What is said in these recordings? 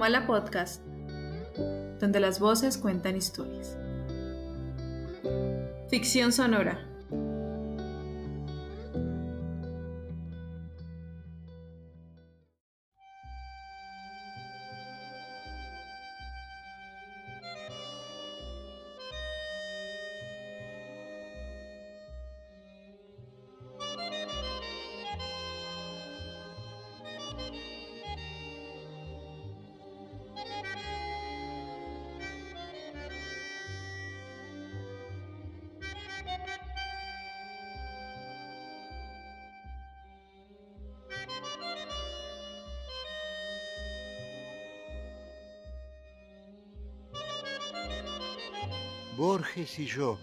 Antomala Podcast, donde las voces cuentan historias. Ficción sonora. Borges y yo.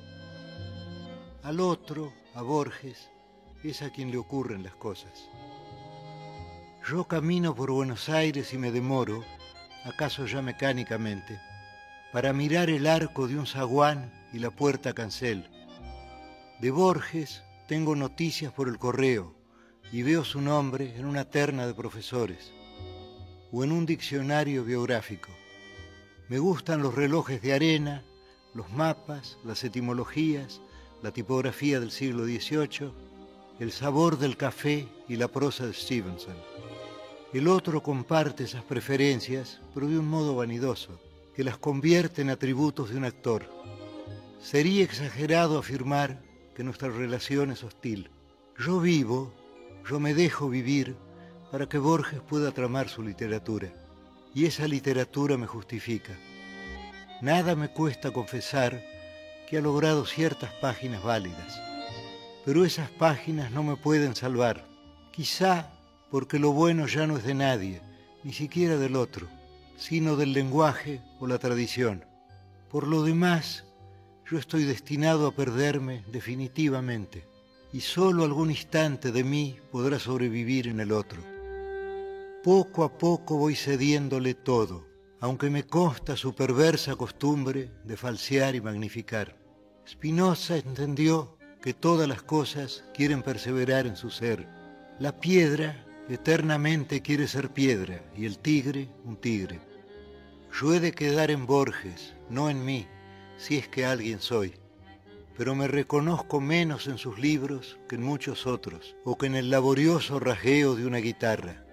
Al otro, a Borges, es a quien le ocurren las cosas. Yo camino por Buenos Aires y me demoro, acaso ya mecánicamente, para mirar el arco de un zaguán y la puerta cancel. De Borges tengo noticias por el correo y veo su nombre en una terna de profesores o en un diccionario biográfico. Me gustan los relojes de arena los mapas, las etimologías, la tipografía del siglo XVIII, el sabor del café y la prosa de Stevenson. El otro comparte esas preferencias, pero de un modo vanidoso, que las convierte en atributos de un actor. Sería exagerado afirmar que nuestra relación es hostil. Yo vivo, yo me dejo vivir para que Borges pueda tramar su literatura. Y esa literatura me justifica. Nada me cuesta confesar que ha logrado ciertas páginas válidas, pero esas páginas no me pueden salvar, quizá porque lo bueno ya no es de nadie, ni siquiera del otro, sino del lenguaje o la tradición. Por lo demás, yo estoy destinado a perderme definitivamente, y solo algún instante de mí podrá sobrevivir en el otro. Poco a poco voy cediéndole todo, aunque me consta su perversa costumbre de falsear y magnificar. Spinoza entendió que todas las cosas quieren perseverar en su ser. La piedra eternamente quiere ser piedra y el tigre un tigre. Yo he de quedar en Borges, no en mí, si es que alguien soy, pero me reconozco menos en sus libros que en muchos otros, o que en el laborioso rajeo de una guitarra.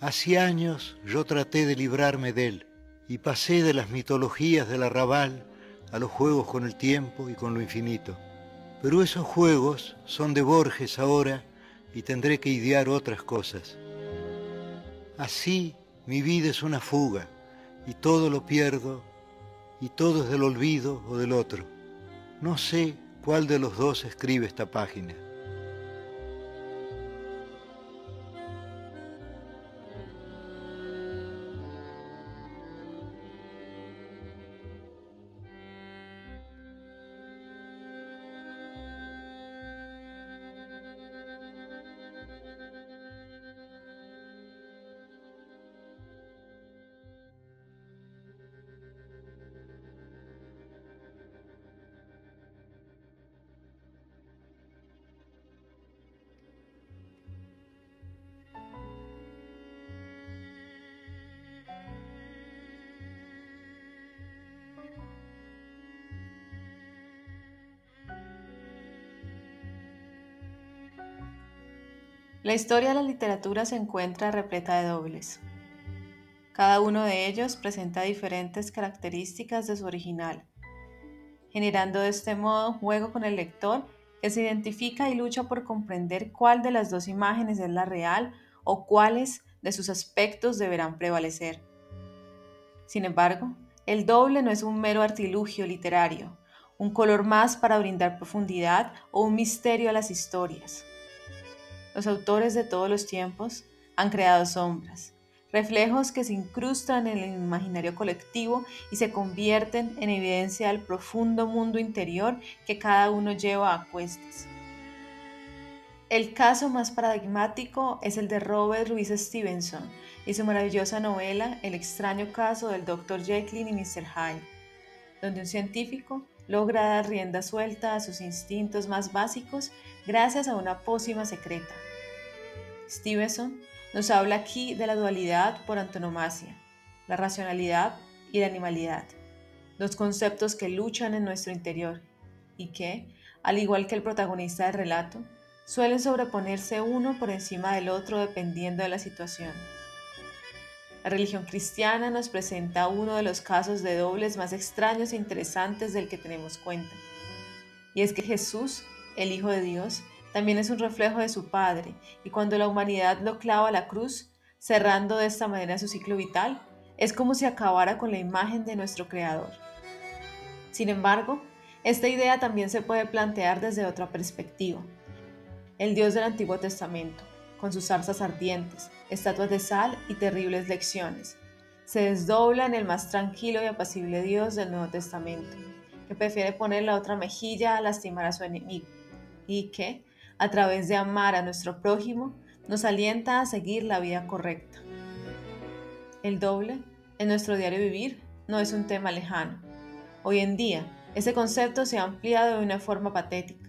Hace años yo traté de librarme de él y pasé de las mitologías del arrabal a los juegos con el tiempo y con lo infinito. Pero esos juegos son de Borges ahora y tendré que idear otras cosas. Así mi vida es una fuga y todo lo pierdo y todo es del olvido o del otro. No sé cuál de los dos escribe esta página. La historia de la literatura se encuentra repleta de dobles. Cada uno de ellos presenta diferentes características de su original, generando de este modo un juego con el lector que se identifica y lucha por comprender cuál de las dos imágenes es la real o cuáles de sus aspectos deberán prevalecer. Sin embargo, el doble no es un mero artilugio literario, un color más para brindar profundidad o un misterio a las historias los autores de todos los tiempos han creado sombras, reflejos que se incrustan en el imaginario colectivo y se convierten en evidencia del profundo mundo interior que cada uno lleva a cuestas. El caso más paradigmático es el de Robert Louis Stevenson y su maravillosa novela El extraño caso del Dr. Jekyll y Mr. Hyde, donde un científico logra dar rienda suelta a sus instintos más básicos gracias a una pócima secreta Stevenson nos habla aquí de la dualidad por antonomasia, la racionalidad y la animalidad, dos conceptos que luchan en nuestro interior y que, al igual que el protagonista del relato, suelen sobreponerse uno por encima del otro dependiendo de la situación. La religión cristiana nos presenta uno de los casos de dobles más extraños e interesantes del que tenemos cuenta. Y es que Jesús, el Hijo de Dios, también es un reflejo de su Padre, y cuando la humanidad lo clava a la cruz, cerrando de esta manera su ciclo vital, es como si acabara con la imagen de nuestro Creador. Sin embargo, esta idea también se puede plantear desde otra perspectiva. El Dios del Antiguo Testamento, con sus zarzas ardientes, estatuas de sal y terribles lecciones, se desdobla en el más tranquilo y apacible Dios del Nuevo Testamento, que prefiere poner la otra mejilla a lastimar a su enemigo, y que, a través de amar a nuestro prójimo, nos alienta a seguir la vida correcta. El doble, en nuestro diario vivir, no es un tema lejano. Hoy en día, ese concepto se ha ampliado de una forma patética.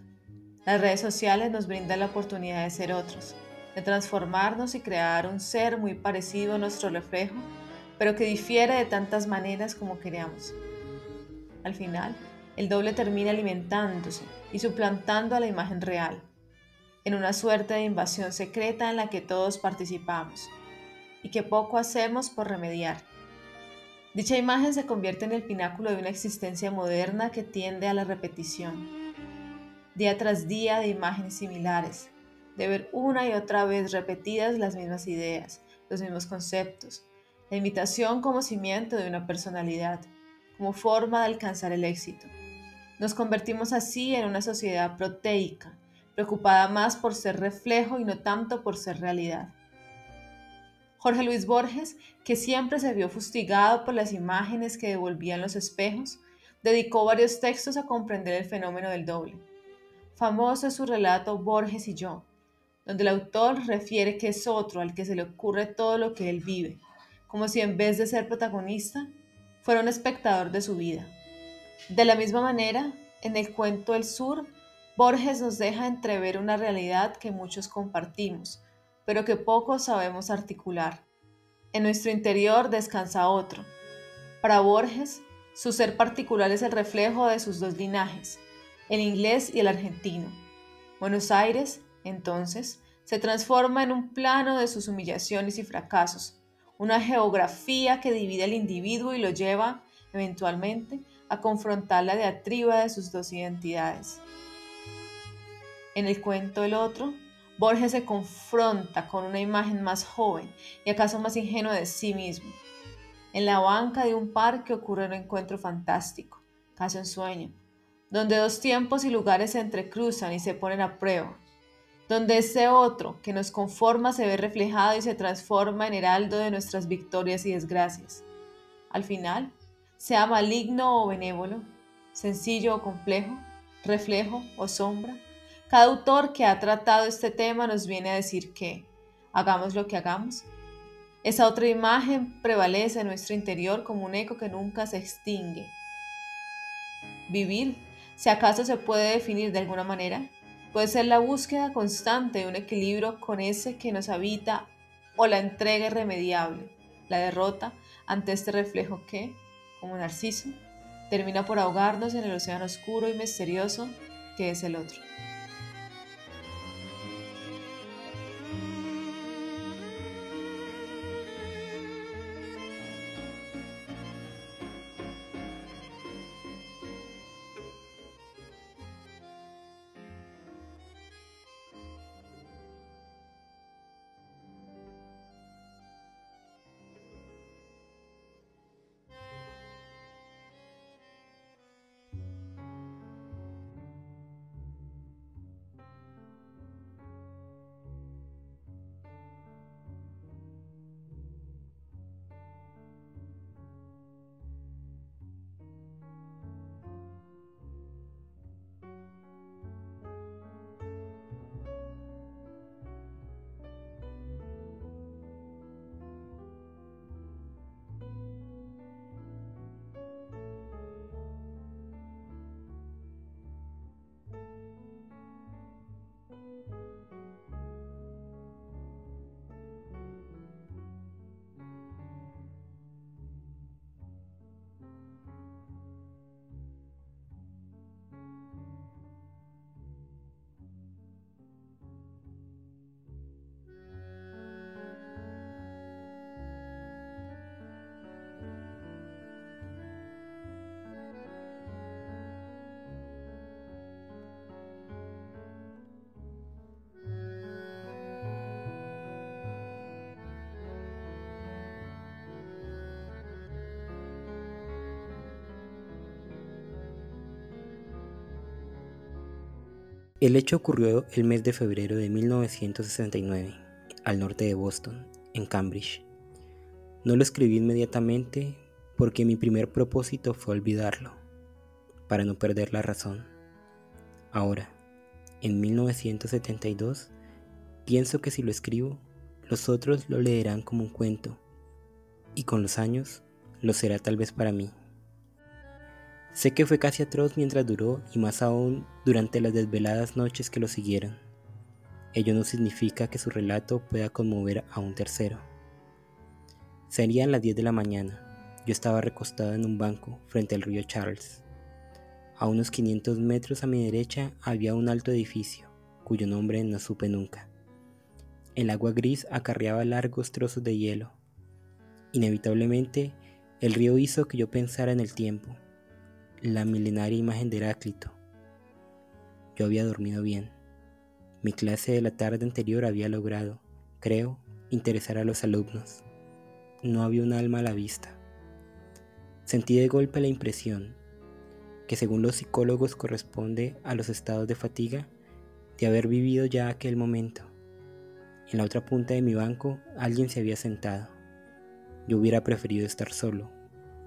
Las redes sociales nos brindan la oportunidad de ser otros, de transformarnos y crear un ser muy parecido a nuestro reflejo, pero que difiere de tantas maneras como queramos. Al final, el doble termina alimentándose y suplantando a la imagen real, en una suerte de invasión secreta en la que todos participamos y que poco hacemos por remediar. Dicha imagen se convierte en el pináculo de una existencia moderna que tiende a la repetición, día tras día de imágenes similares, de ver una y otra vez repetidas las mismas ideas, los mismos conceptos, la imitación como cimiento de una personalidad, como forma de alcanzar el éxito. Nos convertimos así en una sociedad proteica, preocupada más por ser reflejo y no tanto por ser realidad. Jorge Luis Borges, que siempre se vio fustigado por las imágenes que devolvían los espejos, dedicó varios textos a comprender el fenómeno del doble. Famoso es su relato Borges y yo, donde el autor refiere que es otro al que se le ocurre todo lo que él vive, como si en vez de ser protagonista, fuera un espectador de su vida. De la misma manera, en el cuento El Sur, Borges nos deja entrever una realidad que muchos compartimos, pero que pocos sabemos articular. En nuestro interior descansa otro. Para Borges, su ser particular es el reflejo de sus dos linajes, el inglés y el argentino. Buenos Aires, entonces, se transforma en un plano de sus humillaciones y fracasos, una geografía que divide al individuo y lo lleva, eventualmente, a confrontar la diatriba de sus dos identidades. En el cuento El otro, Borges se confronta con una imagen más joven y acaso más ingenua de sí mismo. En la banca de un parque ocurre un encuentro fantástico, casi un sueño, donde dos tiempos y lugares se entrecruzan y se ponen a prueba, donde ese otro que nos conforma se ve reflejado y se transforma en heraldo de nuestras victorias y desgracias. Al final, sea maligno o benévolo, sencillo o complejo, reflejo o sombra, cada autor que ha tratado este tema nos viene a decir que, hagamos lo que hagamos, esa otra imagen prevalece en nuestro interior como un eco que nunca se extingue. Vivir, si acaso se puede definir de alguna manera, puede ser la búsqueda constante de un equilibrio con ese que nos habita o la entrega irremediable, la derrota ante este reflejo que, como Narciso, termina por ahogarnos en el océano oscuro y misterioso que es el otro. El hecho ocurrió el mes de febrero de 1969, al norte de Boston, en Cambridge. No lo escribí inmediatamente porque mi primer propósito fue olvidarlo, para no perder la razón. Ahora, en 1972, pienso que si lo escribo, los otros lo leerán como un cuento, y con los años lo será tal vez para mí. Sé que fue casi atroz mientras duró y más aún durante las desveladas noches que lo siguieron. Ello no significa que su relato pueda conmover a un tercero. Serían las 10 de la mañana. Yo estaba recostado en un banco frente al río Charles. A unos 500 metros a mi derecha había un alto edificio, cuyo nombre no supe nunca. El agua gris acarreaba largos trozos de hielo. Inevitablemente, el río hizo que yo pensara en el tiempo, la milenaria imagen de Heráclito. Yo había dormido bien. Mi clase de la tarde anterior había logrado, creo, interesar a los alumnos. No había un alma a la vista. Sentí de golpe la impresión, que según los psicólogos corresponde a los estados de fatiga, de haber vivido ya aquel momento. En la otra punta de mi banco alguien se había sentado. Yo hubiera preferido estar solo,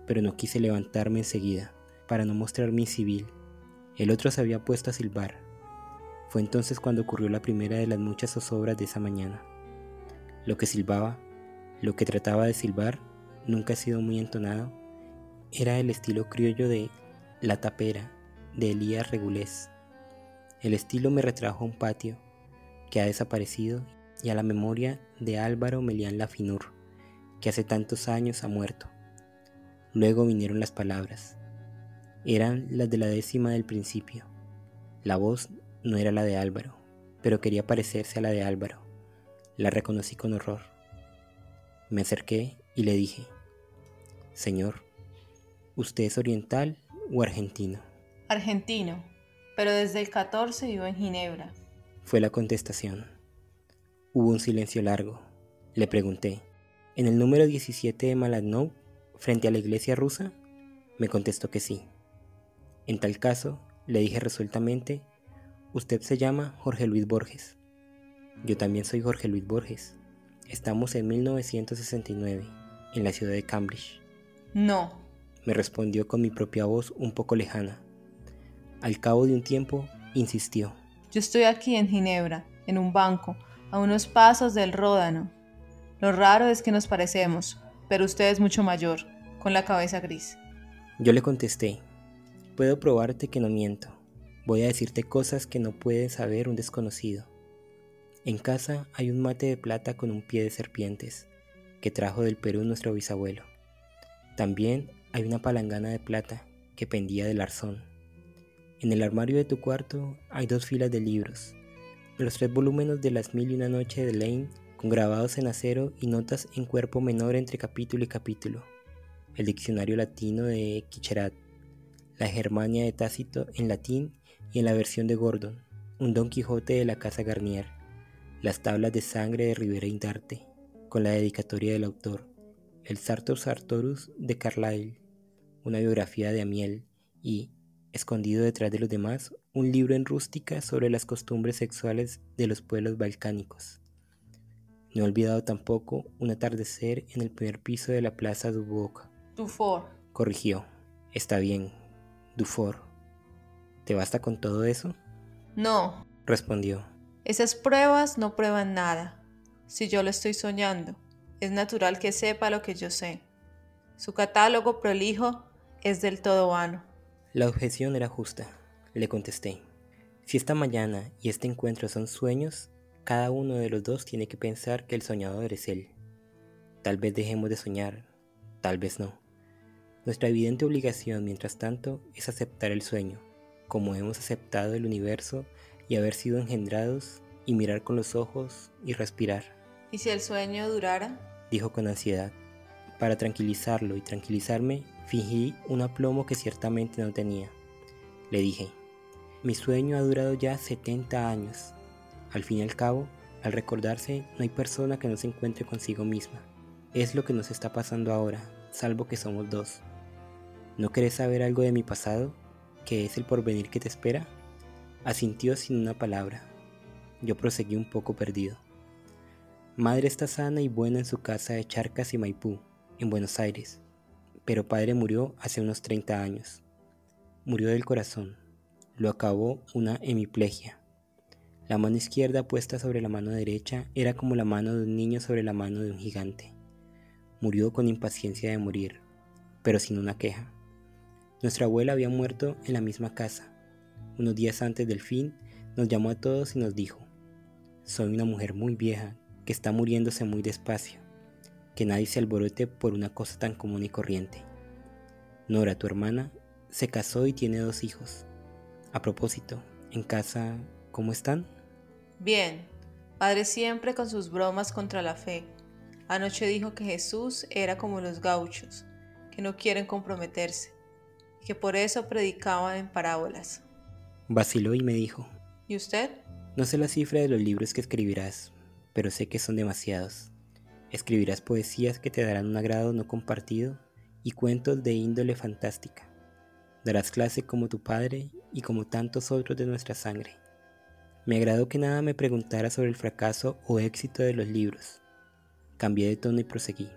pero no quise levantarme enseguida para no mostrarme civil. El otro se había puesto a silbar. Fue entonces cuando ocurrió la primera de las muchas zozobras de esa mañana. Lo que silbaba, lo que trataba de silbar, nunca ha sido muy entonado, era el estilo criollo de La Tapera, de Elías Regulés. El estilo me retrajo a un patio que ha desaparecido y a la memoria de Álvaro Melián Lafinur, que hace tantos años ha muerto. Luego vinieron las palabras, eran las de la décima del principio. La voz no era la de Álvaro, pero quería parecerse a la de Álvaro. La reconocí con horror. Me acerqué y le dije, Señor, ¿usted es oriental o argentino? Argentino, pero desde el 14 vivo en Ginebra. Fue la contestación. Hubo un silencio largo. Le pregunté, ¿en el número 17 de Maladnou, frente a la iglesia rusa? Me contestó que sí. En tal caso, le dije resueltamente, usted se llama Jorge Luis Borges. Yo también soy Jorge Luis Borges. Estamos en 1969, en la ciudad de Cambridge. No, me respondió con mi propia voz un poco lejana. Al cabo de un tiempo, insistió. Yo estoy aquí en Ginebra, en un banco, a unos pasos del Ródano. Lo raro es que nos parecemos, pero usted es mucho mayor, con la cabeza gris. Yo le contesté, Puedo probarte que no miento. Voy a decirte cosas que no puede saber un desconocido. En casa hay un mate de plata con un pie de serpientes, que trajo del Perú nuestro bisabuelo. También hay una palangana de plata que pendía del arzón. En el armario de tu cuarto hay dos filas de libros, los tres volúmenes de Las Mil y una Noche de Lane, con grabados en acero y notas en cuerpo menor entre capítulo y capítulo, el diccionario latino de Quicherat, la Germania de Tácito en latín y en la versión de Gordon, un Don Quijote de la Casa Garnier, las tablas de sangre de Rivera Indarte, con la dedicatoria del autor, el Sartor Sartorus de Carlyle, una biografía de Amiel y, escondido detrás de los demás, un libro en rústica sobre las costumbres sexuales de los pueblos balcánicos. No he olvidado tampoco un atardecer en el primer piso de la plaza Duboc. Dufour. Corrigió. Está bien, Dufour, ¿te basta con todo eso? No, respondió. Esas pruebas no prueban nada. Si yo lo estoy soñando, es natural que sepa lo que yo sé. Su catálogo prolijo es del todo vano. La objeción era justa, le contesté. Si esta mañana y este encuentro son sueños, cada uno de los dos tiene que pensar que el soñador es él. Tal vez dejemos de soñar, tal vez no. Nuestra evidente obligación, mientras tanto, es aceptar el sueño, como hemos aceptado el universo y haber sido engendrados, y mirar con los ojos y respirar. ¿Y si el sueño durara? Dijo con ansiedad. Para tranquilizarlo y tranquilizarme, fingí un aplomo que ciertamente no tenía. Le dije, mi sueño ha durado ya 70 años. Al fin y al cabo, al recordarse, no hay persona que no se encuentre consigo misma. Es lo que nos está pasando ahora, salvo que somos dos. ¿No querés saber algo de mi pasado? ¿Qué es el porvenir que te espera? Asintió sin una palabra. Yo proseguí un poco perdido. Madre está sana y buena en su casa de Charcas y Maipú, en Buenos Aires, pero padre murió hace unos 30 años. Murió del corazón. Lo acabó una hemiplegia. La mano izquierda puesta sobre la mano derecha era como la mano de un niño sobre la mano de un gigante. Murió con impaciencia de morir, pero sin una queja. Nuestra abuela había muerto en la misma casa. Unos días antes del fin, nos llamó a todos y nos dijo, soy una mujer muy vieja que está muriéndose muy despacio, que nadie se alborote por una cosa tan común y corriente. Nora, tu hermana, se casó y tiene dos hijos. A propósito, en casa, ¿cómo están? Bien, padre siempre con sus bromas contra la fe. Anoche dijo que Jesús era como los gauchos, que no quieren comprometerse, que por eso predicaban en parábolas. Vaciló y me dijo, ¿Y usted? No sé la cifra de los libros que escribirás, pero sé que son demasiados. Escribirás poesías que te darán un agrado no compartido y cuentos de índole fantástica. Darás clase como tu padre y como tantos otros de nuestra sangre. Me agradó que nada me preguntara sobre el fracaso o éxito de los libros. Cambié de tono y proseguí.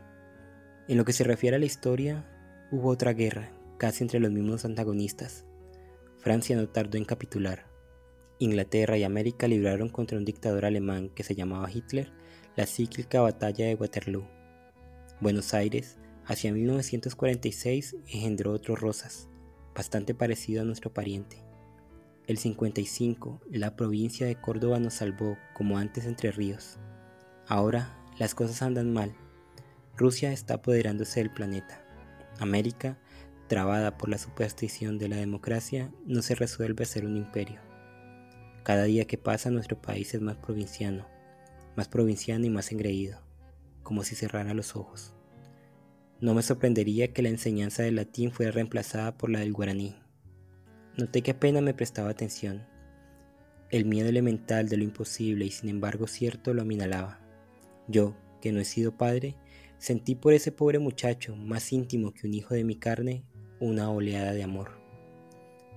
En lo que se refiere a la historia, hubo otra guerra, casi entre los mismos antagonistas. Francia no tardó en capitular. Inglaterra y América libraron contra un dictador alemán que se llamaba Hitler la cíclica batalla de Waterloo. Buenos Aires, hacia 1946, engendró otro Rosas, bastante parecido a nuestro pariente. El 55, la provincia de Córdoba nos salvó, como antes Entre Ríos. Ahora las cosas andan mal. Rusia está apoderándose del planeta. América, trabada por la superstición de la democracia, no se resuelve a ser un imperio. Cada día que pasa nuestro país es más provinciano, más provinciano y más engreído, como si cerrara los ojos. No me sorprendería que la enseñanza del latín fuera reemplazada por la del guaraní. Noté que apenas me prestaba atención. El miedo elemental de lo imposible y sin embargo cierto lo aminalaba. Yo, que no he sido padre, sentí por ese pobre muchacho, más íntimo que un hijo de mi carne, una oleada de amor.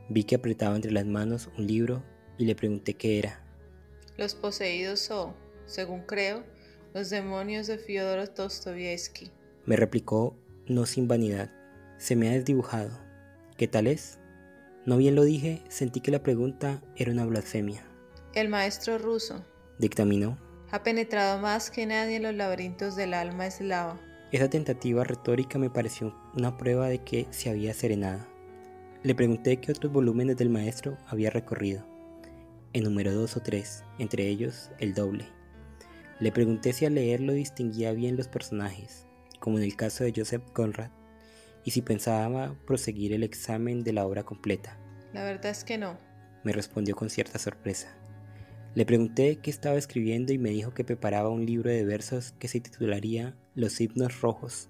Vi que apretaba entre las manos un libro y le pregunté qué era. Los poseídos son, según creo, los demonios de Fyodor Dostoyevsky. Me replicó, no sin vanidad. Se me ha desdibujado. ¿Qué tal es? No bien lo dije, sentí que la pregunta era una blasfemia. El maestro ruso. Dictaminó. Ha penetrado más que nadie en los laberintos del alma eslava. Esa tentativa retórica me pareció una prueba de que se había serenado. Le pregunté qué otros volúmenes del maestro había recorrido enumeró dos o tres, entre ellos el doble. Le pregunté si al leerlo distinguía bien los personajes, como en el caso de Joseph Conrad, y si pensaba proseguir el examen de la obra completa. La verdad es que no, me respondió con cierta sorpresa. Le pregunté qué estaba escribiendo y me dijo que preparaba un libro de versos que se titularía Los himnos rojos.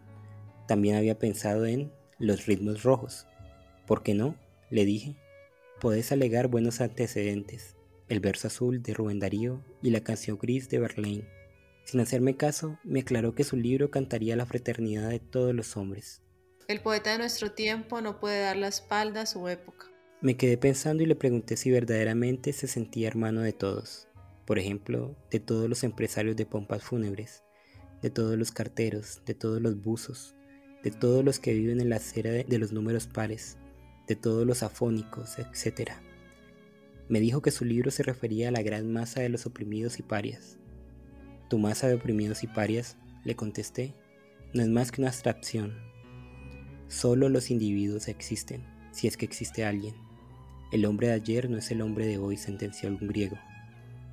También había pensado en Los ritmos rojos. ¿Por qué no? le dije. Podés alegar buenos antecedentes el verso azul de Rubén Darío y la canción gris de Verlaine. Sin hacerme caso, me aclaró que su libro cantaría la fraternidad de todos los hombres. El poeta de nuestro tiempo no puede dar la espalda a su época. Me quedé pensando y le pregunté si verdaderamente se sentía hermano de todos, por ejemplo, de todos los empresarios de pompas fúnebres, de todos los carteros, de todos los buzos, de todos los que viven en la acera de los números pares, de todos los afónicos, etc. Me dijo que su libro se refería a la gran masa de los oprimidos y parias. Tu masa de oprimidos y parias, le contesté, no es más que una abstracción. Solo los individuos existen, si es que existe alguien. El hombre de ayer no es el hombre de hoy, sentenció algún griego.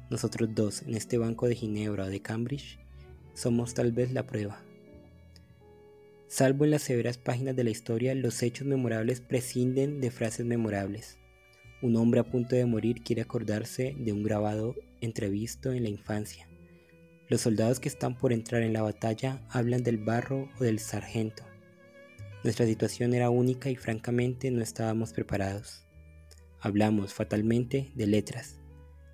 Nosotros dos, en este banco de Ginebra o de Cambridge, somos tal vez la prueba. Salvo en las severas páginas de la historia, los hechos memorables prescinden de frases memorables. Un hombre a punto de morir quiere acordarse de un grabado entrevisto en la infancia. Los soldados que están por entrar en la batalla hablan del barro o del sargento. Nuestra situación era única y francamente no estábamos preparados. Hablamos fatalmente de letras.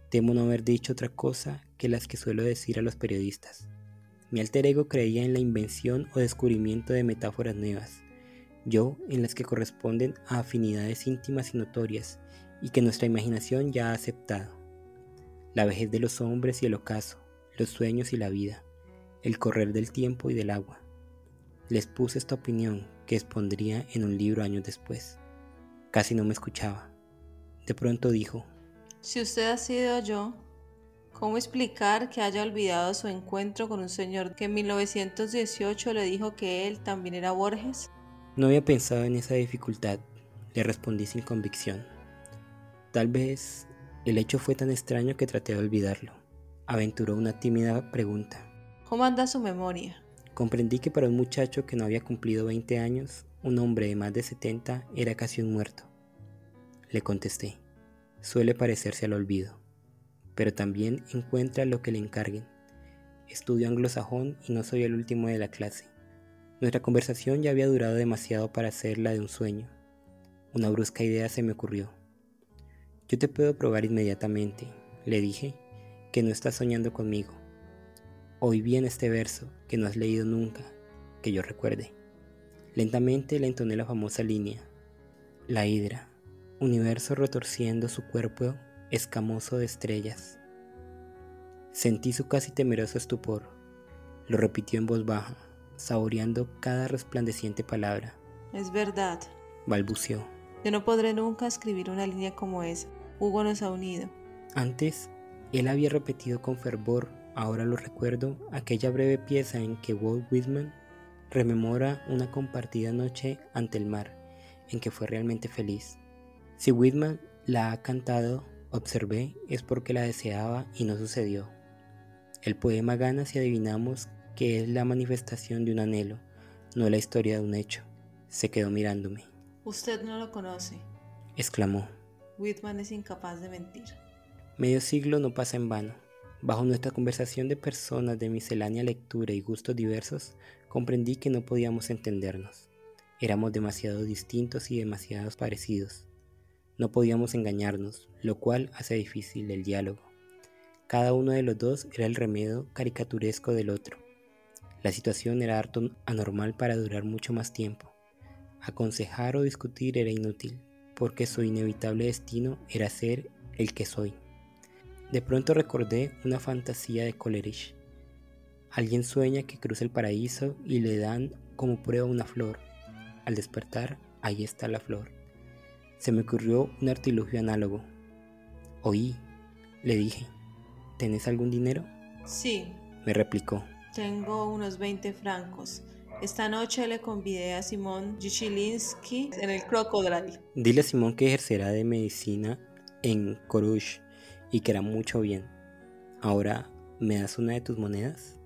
Temo no haber dicho otra cosa que las que suelo decir a los periodistas. Mi alter ego creía en la invención o descubrimiento de metáforas nuevas, yo en las que corresponden a afinidades íntimas y notorias, y que nuestra imaginación ya ha aceptado. La vejez de los hombres y el ocaso, los sueños y la vida, el correr del tiempo y del agua. Les puse esta opinión que expondría en un libro años después. Casi no me escuchaba. De pronto dijo, Si usted ha sido yo, ¿cómo explicar que haya olvidado su encuentro con un señor que en 1918 le dijo que él también era Borges? No había pensado en esa dificultad, le respondí sin convicción. Tal vez el hecho fue tan extraño que traté de olvidarlo. Aventuró una tímida pregunta. ¿Cómo anda su memoria? Comprendí que para un muchacho que no había cumplido 20 años, un hombre de más de 70 era casi un muerto. Le contesté. Suele parecerse al olvido, pero también encuentra lo que le encarguen. Estudio anglosajón y no soy el último de la clase. Nuestra conversación ya había durado demasiado para ser la de un sueño. Una brusca idea se me ocurrió. Yo te puedo probar inmediatamente, le dije, que no estás soñando conmigo. Oí bien este verso que no has leído nunca, que yo recuerde. Lentamente le entoné la famosa línea. La hidra, universo retorciendo su cuerpo escamoso de estrellas. Sentí su casi temeroso estupor. Lo repitió en voz baja, saboreando cada resplandeciente palabra. Es verdad, balbuceó. Yo no podré nunca escribir una línea como esa. Hugo nos ha unido. Antes, él había repetido con fervor, ahora lo recuerdo, aquella breve pieza en que Walt Whitman rememora una compartida noche ante el mar, en que fue realmente feliz. Si Whitman la ha cantado, observé, es porque la deseaba y no sucedió. El poema gana si adivinamos que es la manifestación de un anhelo, no la historia de un hecho. Se quedó mirándome. Usted no lo conoce, exclamó. Whitman es incapaz de mentir. Medio siglo no pasa en vano. Bajo nuestra conversación de personas de miscelánea lectura y gustos diversos, comprendí que no podíamos entendernos. Éramos demasiado distintos y demasiado parecidos. No podíamos engañarnos, lo cual hace difícil el diálogo. Cada uno de los dos era el remedio caricaturesco del otro. La situación era harto anormal para durar mucho más tiempo. Aconsejar o discutir era inútil porque su inevitable destino era ser el que soy. De pronto recordé una fantasía de Coleridge. Alguien sueña que cruza el paraíso y le dan como prueba una flor. Al despertar, ahí está la flor. Se me ocurrió un artilugio análogo. Oí, le dije, ¿tenés algún dinero? Sí, me replicó. Tengo unos 20 francos. Esta noche le convidé a Simón Jichilinsky en el Crocodile. Dile a Simón que ejercerá de medicina en Corush y que hará mucho bien. Ahora, ¿me das una de tus monedas?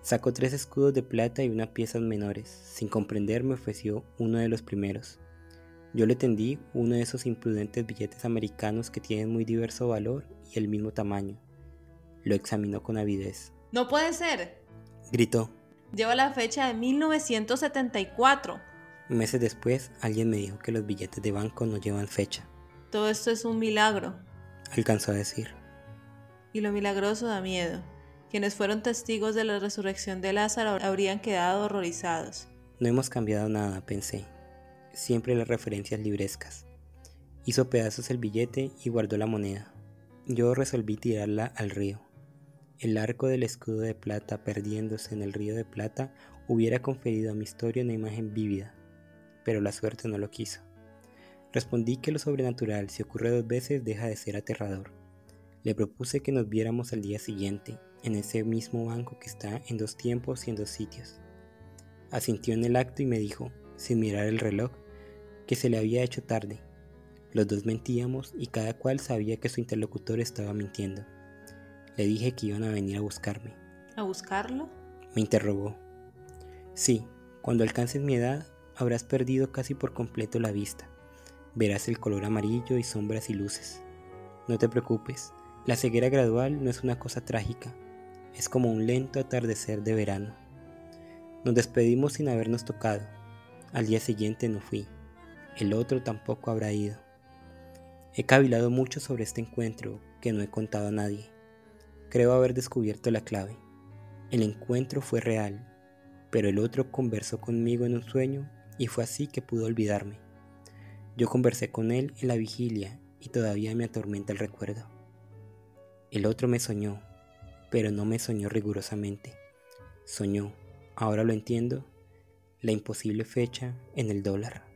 Sacó tres escudos de plata y unas piezas menores. Sin comprender me ofreció uno de los primeros. Yo le tendí uno de esos imprudentes billetes americanos que tienen muy diverso valor y el mismo tamaño. Lo examinó con avidez. ¡No puede ser! Gritó. Lleva la fecha de 1974. Meses después, alguien me dijo que los billetes de banco no llevan fecha. Todo esto es un milagro. Alcanzó a decir. Y lo milagroso da miedo. Quienes fueron testigos de la resurrección de Lázaro habrían quedado horrorizados. No hemos cambiado nada, pensé. Siempre las referencias librescas. Hizo pedazos el billete y guardó la moneda. Yo resolví tirarla al río. El arco del escudo de plata perdiéndose en el río de plata hubiera conferido a mi historia una imagen vívida, pero la suerte no lo quiso. Respondí que lo sobrenatural, si ocurre dos veces, deja de ser aterrador. Le propuse que nos viéramos al día siguiente, en ese mismo banco que está en dos tiempos y en dos sitios. Asintió en el acto y me dijo, sin mirar el reloj, que se le había hecho tarde. Los dos mentíamos y cada cual sabía que su interlocutor estaba mintiendo. Le dije que iban a venir a buscarme. ¿A buscarlo? Me interrogó. Sí, cuando alcances mi edad habrás perdido casi por completo la vista. Verás el color amarillo y sombras y luces. No te preocupes, la ceguera gradual no es una cosa trágica, es como un lento atardecer de verano. Nos despedimos sin habernos tocado. Al día siguiente no fui. El otro tampoco habrá ido. He cavilado mucho sobre este encuentro que no he contado a nadie. Creo haber descubierto la clave. El encuentro fue real, pero el otro conversó conmigo en un sueño y fue así que pudo olvidarme. Yo conversé con él en la vigilia y todavía me atormenta el recuerdo. El otro me soñó, pero no me soñó rigurosamente. Soñó, ahora lo entiendo, la imposible fecha en el dólar.